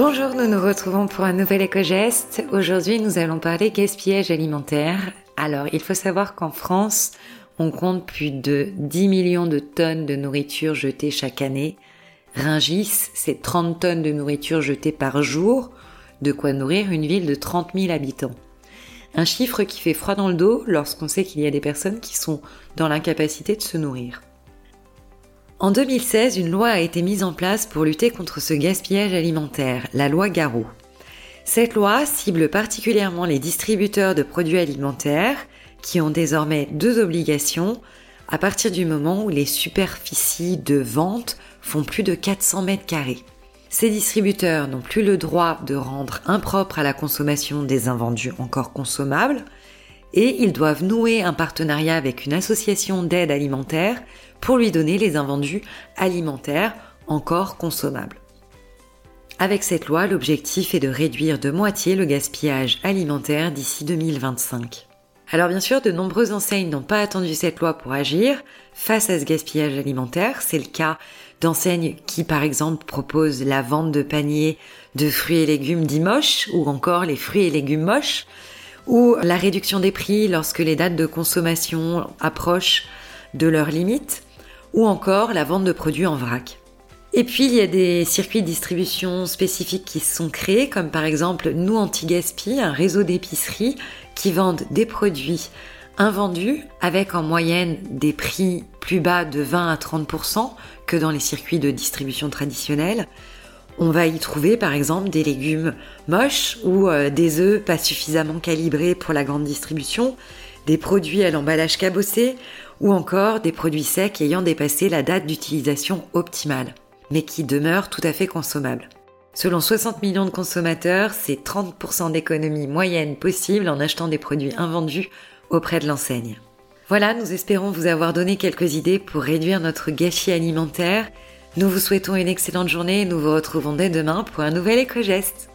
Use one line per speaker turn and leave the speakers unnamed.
Bonjour, nous nous retrouvons pour un nouvel éco-geste. Aujourd'hui, nous allons parler gaspillage alimentaire. Alors, il faut savoir qu'en France, on compte plus de 10 millions de tonnes de nourriture jetées chaque année. Ringis, c'est 30 tonnes de nourriture jetées par jour, de quoi nourrir une ville de 30 000 habitants. Un chiffre qui fait froid dans le dos lorsqu'on sait qu'il y a des personnes qui sont dans l'incapacité de se nourrir. En 2016, une loi a été mise en place pour lutter contre ce gaspillage alimentaire, la loi Garot. Cette loi cible particulièrement les distributeurs de produits alimentaires qui ont désormais deux obligations à partir du moment où les superficies de vente font plus de 400 mètres carrés. Ces distributeurs n'ont plus le droit de rendre impropre à la consommation des invendus encore consommables et ils doivent nouer un partenariat avec une association d'aide alimentaire pour lui donner les invendus alimentaires encore consommables. Avec cette loi, l'objectif est de réduire de moitié le gaspillage alimentaire d'ici 2025. Alors bien sûr, de nombreuses enseignes n'ont pas attendu cette loi pour agir face à ce gaspillage alimentaire. C'est le cas d'enseignes qui, par exemple, proposent la vente de paniers de fruits et légumes dits moches ou encore les fruits et légumes moches ou la réduction des prix lorsque les dates de consommation approchent de leurs limites ou encore la vente de produits en vrac. Et puis il y a des circuits de distribution spécifiques qui sont créés, comme par exemple Nous Anti-Gaspi, un réseau d'épiceries qui vendent des produits invendus avec en moyenne des prix plus bas de 20 à 30% que dans les circuits de distribution traditionnels. On va y trouver par exemple des légumes moches ou euh, des œufs pas suffisamment calibrés pour la grande distribution, des produits à l'emballage cabossé ou encore des produits secs ayant dépassé la date d'utilisation optimale, mais qui demeurent tout à fait consommables. Selon 60 millions de consommateurs, c'est 30% d'économie moyenne possible en achetant des produits invendus auprès de l'enseigne. Voilà, nous espérons vous avoir donné quelques idées pour réduire notre gâchis alimentaire. Nous vous souhaitons une excellente journée et nous vous retrouvons dès demain pour un nouvel éco-geste.